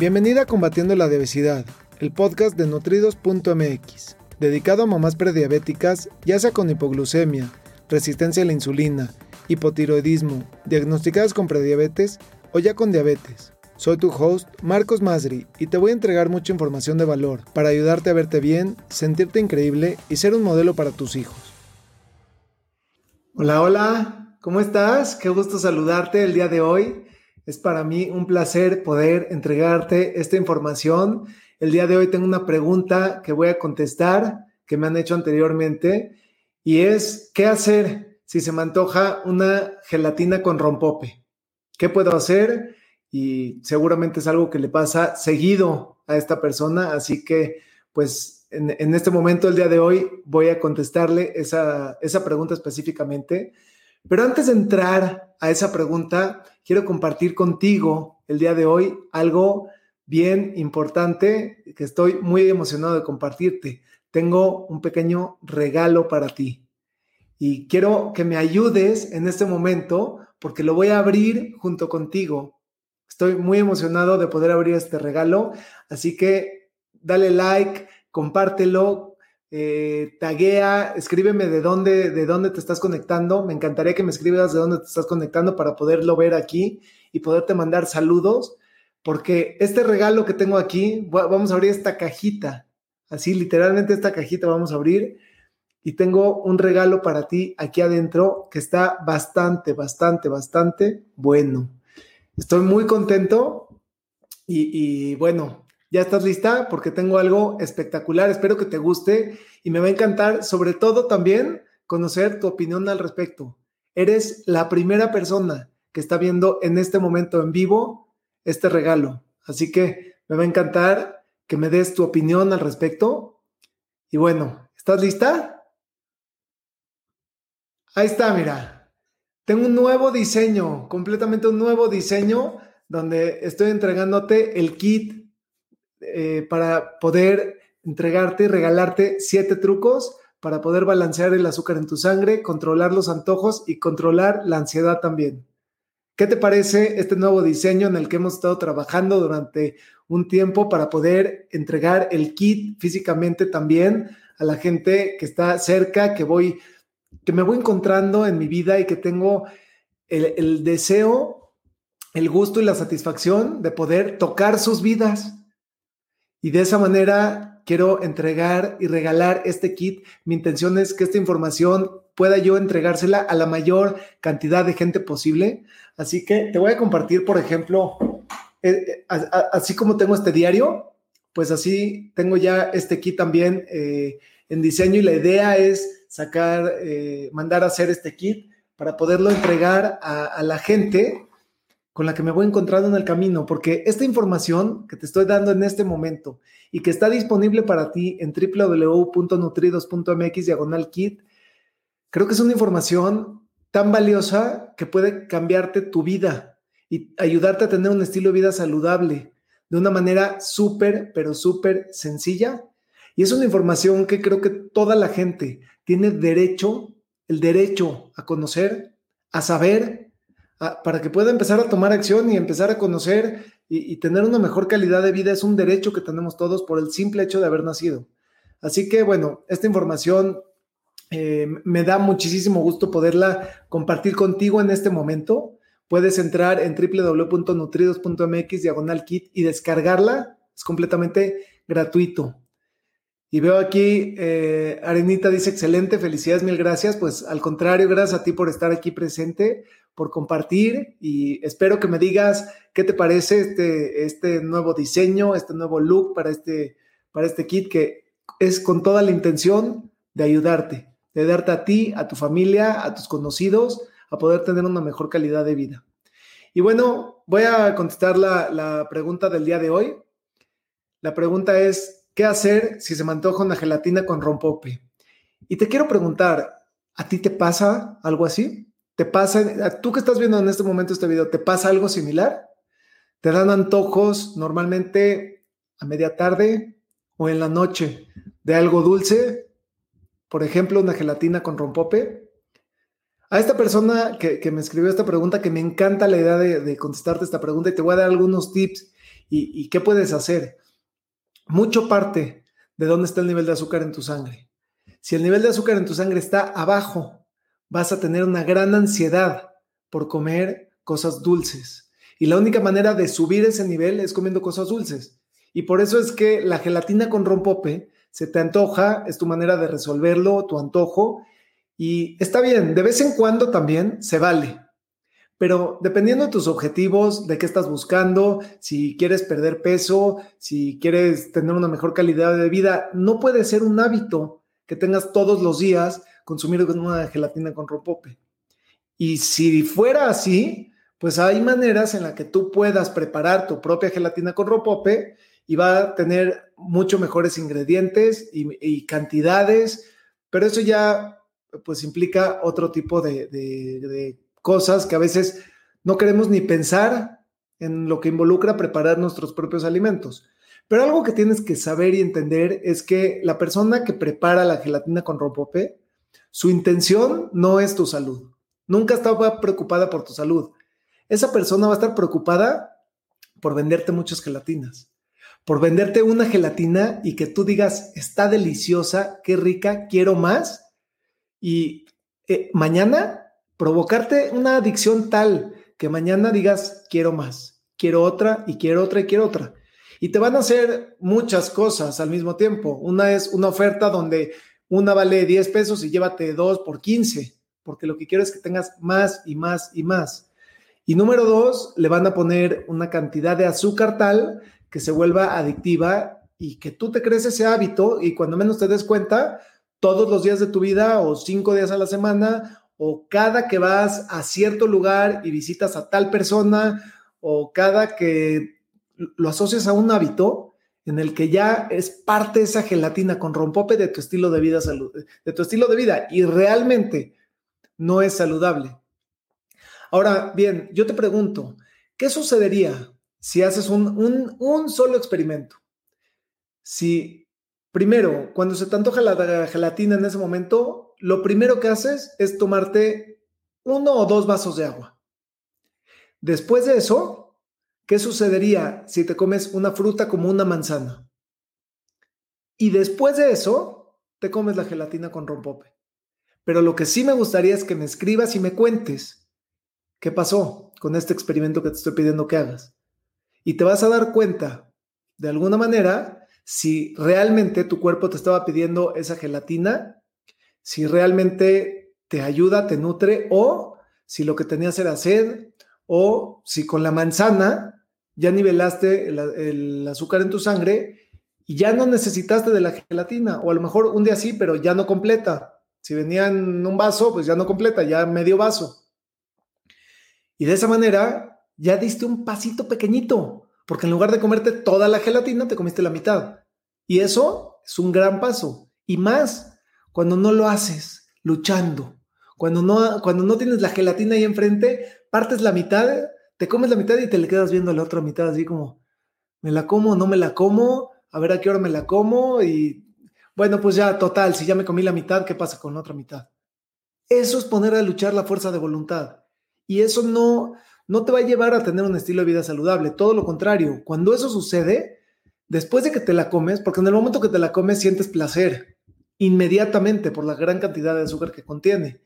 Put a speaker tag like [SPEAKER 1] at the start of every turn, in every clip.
[SPEAKER 1] Bienvenida a Combatiendo la Obesidad, el podcast de nutridos.mx, dedicado a mamás prediabéticas, ya sea con hipoglucemia, resistencia a la insulina, hipotiroidismo, diagnosticadas con prediabetes o ya con diabetes. Soy tu host, Marcos Masri, y te voy a entregar mucha información de valor para ayudarte a verte bien, sentirte increíble y ser un modelo para tus hijos. Hola, hola, ¿cómo estás? Qué gusto saludarte el día de hoy. Es para mí un placer poder entregarte esta información. El día de hoy tengo una pregunta que voy a contestar que me han hecho anteriormente y es, ¿qué hacer si se me antoja una gelatina con rompope? ¿Qué puedo hacer? Y seguramente es algo que le pasa seguido a esta persona, así que pues en, este momento, el día de hoy, voy a contestarle esa, esa pregunta específicamente. Pero antes de entrar a esa pregunta, quiero compartir contigo el día de hoy algo bien importante que estoy muy emocionado de compartirte. Tengo un pequeño regalo para ti y quiero que me ayudes en este momento porque lo voy a abrir junto contigo. Estoy muy emocionado de poder abrir este regalo, así que dale like, compártelo, eh, taguea, escríbeme de dónde, de dónde te estás conectando. Me encantaría que me escribas de dónde te estás conectando para poderlo ver aquí y poderte mandar saludos, porque este regalo que tengo aquí, vamos a abrir esta cajita, así literalmente esta cajita vamos a abrir y tengo un regalo para ti aquí adentro que está bastante, bastante, bastante bueno. Estoy muy contento y, y bueno, ¿Ya estás lista? Porque tengo algo espectacular. Espero que te guste y me va a encantar, sobre todo también, conocer tu opinión al respecto. Eres la primera persona que está viendo en este momento en vivo este regalo. Así que me va a encantar que me des tu opinión al respecto. Y bueno, ¿estás lista? Ahí está, mira. Tengo un nuevo diseño, completamente un nuevo diseño, donde estoy entregándote el kit eh, para poder entregarte y regalarte siete trucos para poder balancear el azúcar en tu sangre, controlar los antojos y controlar la ansiedad también. ¿Qué te parece este nuevo diseño en el que hemos estado trabajando durante un tiempo para poder entregar el kit físicamente también a la gente que está cerca, que voy, que me voy encontrando en mi vida y que tengo el, el deseo, el gusto y la satisfacción de poder tocar sus vidas? Y de esa manera quiero entregar y regalar este kit. Mi intención es que esta información pueda yo entregársela a la mayor cantidad de gente posible. Así que te voy a compartir, por ejemplo, eh, eh, así como tengo este diario, pues así tengo ya este kit también eh, en diseño y la idea es sacar, mandar a hacer este kit para poderlo entregar a, a la gente con la que me voy encontrando en el camino, porque esta información que te estoy dando en este momento y que está disponible para ti en www.nutridos.mx diagonal kit, creo que es una información tan valiosa que puede cambiarte tu vida y ayudarte a tener un estilo de vida saludable de una manera súper, pero súper sencilla. Y es una información que creo que toda la gente tiene derecho, el derecho a conocer, a saber para que pueda empezar a tomar acción y empezar a conocer y, tener una mejor calidad de vida es un derecho que tenemos todos por el simple hecho de haber nacido. Así que bueno, esta información eh, me da muchísimo gusto poderla compartir contigo en este momento. Puedes entrar en www.nutridos.mx diagonal kit y descargarla. Es completamente gratuito. Y veo aquí, eh, Arenita dice, excelente, felicidades, mil gracias. Pues al contrario, gracias a ti por estar aquí presente por compartir y espero que me digas qué te parece este, este nuevo diseño, este nuevo look para este, para este kit que es con toda la intención de ayudarte, de darte a ti, a tu familia, a tus conocidos, a poder tener una mejor calidad de vida. Y bueno, voy a contestar la, la pregunta del día de hoy. La pregunta es, ¿qué hacer si se me antoja una gelatina con rompope? Y te quiero preguntar, ¿a ti te pasa algo así? ¿Te pasa, tú que estás viendo en este momento este video, ¿te pasa algo similar? ¿Te dan antojos normalmente a media tarde o en la noche de algo dulce? Por ejemplo, una gelatina con rompope. A esta persona que, me escribió esta pregunta, que me encanta la idea de, de contestarte esta pregunta y te voy a dar algunos tips ¿Y, qué puedes hacer? Mucho parte de dónde está el nivel de azúcar en tu sangre. Si el nivel de azúcar en tu sangre está abajo, vas a tener una gran ansiedad por comer cosas dulces. Y la única manera de subir ese nivel es comiendo cosas dulces. Y por eso es que la gelatina con rompope se te antoja, es tu manera de resolverlo, tu antojo. Y está bien, de vez en cuando también se vale. Pero dependiendo de tus objetivos, de qué estás buscando, si quieres perder peso, si quieres tener una mejor calidad de vida, no puede ser un hábito que tengas todos los días consumir una gelatina con rompope. Y si fuera así, pues hay maneras en las que tú puedas preparar tu propia gelatina con rompope y va a tener mucho mejores ingredientes y, cantidades, pero eso ya pues implica otro tipo de, de cosas que a veces no queremos ni pensar en lo que involucra preparar nuestros propios alimentos. Pero algo que tienes que saber y entender es que la persona que prepara la gelatina con rompope, su intención no es tu salud. Nunca estaba preocupada por tu salud. Esa persona va a estar preocupada por venderte muchas gelatinas, por venderte una gelatina y que tú digas, está deliciosa, qué rica, quiero más. Y eh, mañana provocarte una adicción tal que mañana digas, quiero más, quiero otra y quiero otra y quiero otra. Y te van a hacer muchas cosas al mismo tiempo. Una es una oferta donde una vale 10 pesos y llévate dos por 15, porque lo que quiero es que tengas más y más y más. Y número dos, le van a poner una cantidad de azúcar tal que se vuelva adictiva y que tú te crees ese hábito y cuando menos te des cuenta, todos los días de tu vida o cinco días a la semana o cada que vas a cierto lugar y visitas a tal persona, o cada que lo asocias a un hábito en el que ya es parte esa gelatina con rompope de tu estilo de vida, de tu estilo de vida y realmente no es saludable. Ahora, bien, yo te pregunto, ¿qué sucedería si haces un, un solo experimento? Si primero, cuando se te antoja la gelatina en ese momento, lo primero que haces es tomarte uno o dos vasos de agua. Después de eso, ¿qué sucedería si te comes una fruta como una manzana? Y después de eso, te comes la gelatina con rompope. Pero lo que sí me gustaría es que me escribas y me cuentes qué pasó con este experimento que te estoy pidiendo que hagas. Y te vas a dar cuenta, de alguna manera, si realmente tu cuerpo te estaba pidiendo esa gelatina si realmente te ayuda, te nutre, o si lo que tenías era sed, o si con la manzana ya nivelaste el, azúcar en tu sangre y ya no necesitaste de la gelatina, o a lo mejor un día sí, pero ya no completa. Si venía en un vaso, pues ya no completa, ya medio vaso. Y de esa manera ya diste un pasito pequeñito, porque en lugar de comerte toda la gelatina, te comiste la mitad. Y eso es un gran paso. Y más cuando no lo haces luchando, cuando no, cuando no tienes la gelatina ahí enfrente, partes la mitad, te comes la mitad y te le quedas viendo la otra mitad así como, ¿me la como no me la como? A ver a qué hora me la como y bueno, pues ya total, si ya me comí la mitad, ¿qué pasa con la otra mitad? Eso es poner a luchar la fuerza de voluntad. Y eso no, no te va a llevar a tener un estilo de vida saludable, todo lo contrario. Cuando eso sucede, después de que te la comes, porque en el momento que te la comes sientes placer, inmediatamente por la gran cantidad de azúcar que contiene.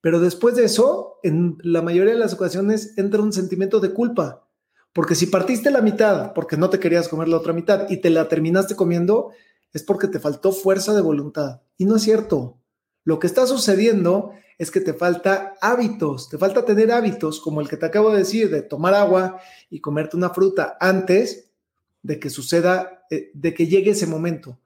[SPEAKER 1] Pero después de eso, en la mayoría de las ocasiones entra un sentimiento de culpa, porque si partiste la mitad porque no te querías comer la otra mitad y te la terminaste comiendo, es porque te faltó fuerza de voluntad. Y no es cierto. Lo que está sucediendo es que te falta hábitos, te falta tener hábitos como el que te acabo de decir, de tomar agua y comerte una fruta antes de que suceda, eh, de que llegue ese momento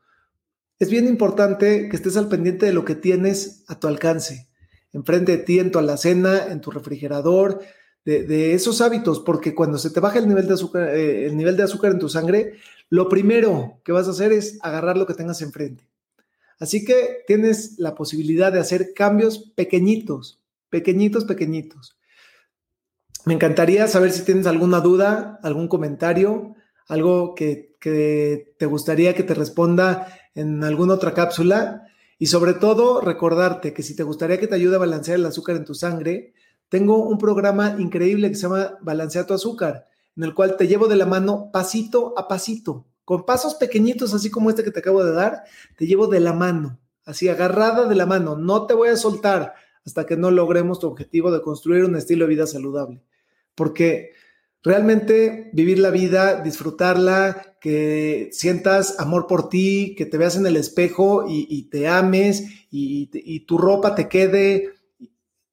[SPEAKER 1] es bien importante que estés al pendiente de lo que tienes a tu alcance, enfrente de ti, en tu alacena, en tu refrigerador, de, esos hábitos, porque cuando se te baja el nivel, de azúcar, eh, el nivel de azúcar en tu sangre, lo primero que vas a hacer es agarrar lo que tengas enfrente. Así que tienes la posibilidad de hacer cambios pequeñitos, pequeñitos, pequeñitos. Me encantaría saber si tienes alguna duda, algún comentario, algo que, que te gustaría que te responda en alguna otra cápsula. Y sobre todo, recordarte que si te gustaría que te ayude a balancear el azúcar en tu sangre, tengo un programa increíble que se llama Balancea tu azúcar, en el cual te llevo de la mano pasito a pasito, con pasos pequeñitos, así como este que te acabo de dar, te llevo de la mano, así agarrada de la mano, no te voy a soltar hasta que no logremos tu objetivo de construir un estilo de vida saludable. Porque realmente vivir la vida, disfrutarla, que sientas amor por ti, que te veas en el espejo y, te ames y, y tu ropa te quede,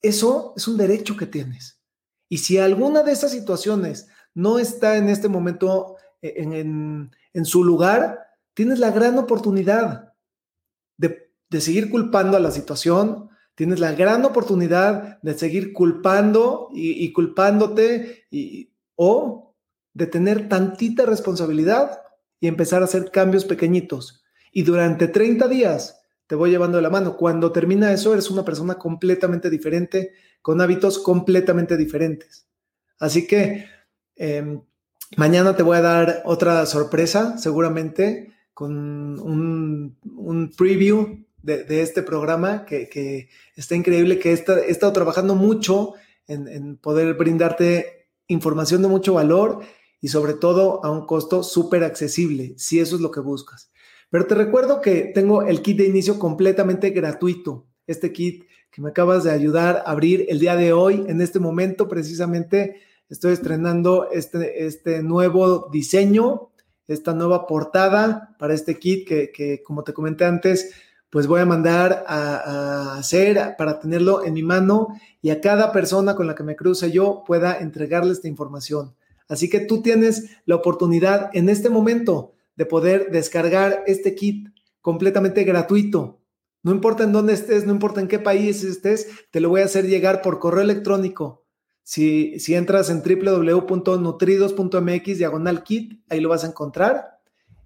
[SPEAKER 1] eso es un derecho que tienes. Y si alguna de esas situaciones no está en este momento eh, en, su lugar, tienes la gran oportunidad de, seguir culpando a la situación, tienes la gran oportunidad de seguir culpando y, culpándote y, o de tener tantita responsabilidad y empezar a hacer cambios pequeñitos. Y durante 30 días te voy llevando de la mano. Cuando termina eso, eres una persona completamente diferente, con hábitos completamente diferentes. Así que em, mañana te voy a dar otra sorpresa, seguramente, con un, preview de, este programa que, está increíble, que he estado trabajando mucho en, poder brindarte información de mucho valor y sobre todo a un costo súper accesible, si eso es lo que buscas. Pero te recuerdo que tengo el kit de inicio completamente gratuito. Este kit que me acabas de ayudar a abrir el día de hoy, en este momento precisamente estoy estrenando este, este nuevo diseño, esta nueva portada para este kit que, como te comenté antes, pues voy a mandar a, a, hacer para tenerlo en mi mano y a cada persona con la que me cruce yo pueda entregarle esta información. Así que tú tienes la oportunidad en este momento de poder descargar este kit completamente gratuito. No importa en dónde estés, no importa en qué país estés, te lo voy a hacer llegar por correo electrónico. Si, si entras en www.nutridos.mx diagonal kit, ahí lo vas a encontrar.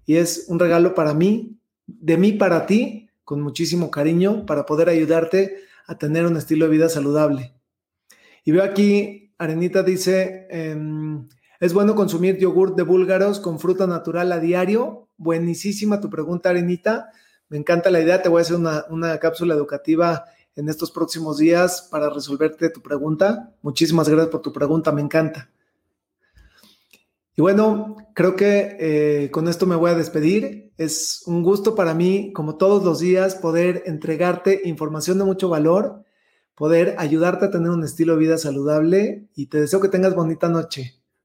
[SPEAKER 1] Y es un regalo para mí, de mí para ti, con muchísimo cariño, para poder ayudarte a tener un estilo de vida saludable. Y veo aquí, Arenita dice, em, ¿Es bueno consumir yogur de búlgaros con fruta natural a diario? Buenísima tu pregunta, Arenita. Me encanta la idea. Te voy a hacer una, cápsula educativa en estos próximos días para resolverte tu pregunta. Muchísimas gracias por tu pregunta, me encanta. Y bueno, creo que eh, con esto me voy a despedir. Es un gusto para mí, como todos los días, poder entregarte información de mucho valor, poder ayudarte a tener un estilo de vida saludable y te deseo que tengas bonita noche.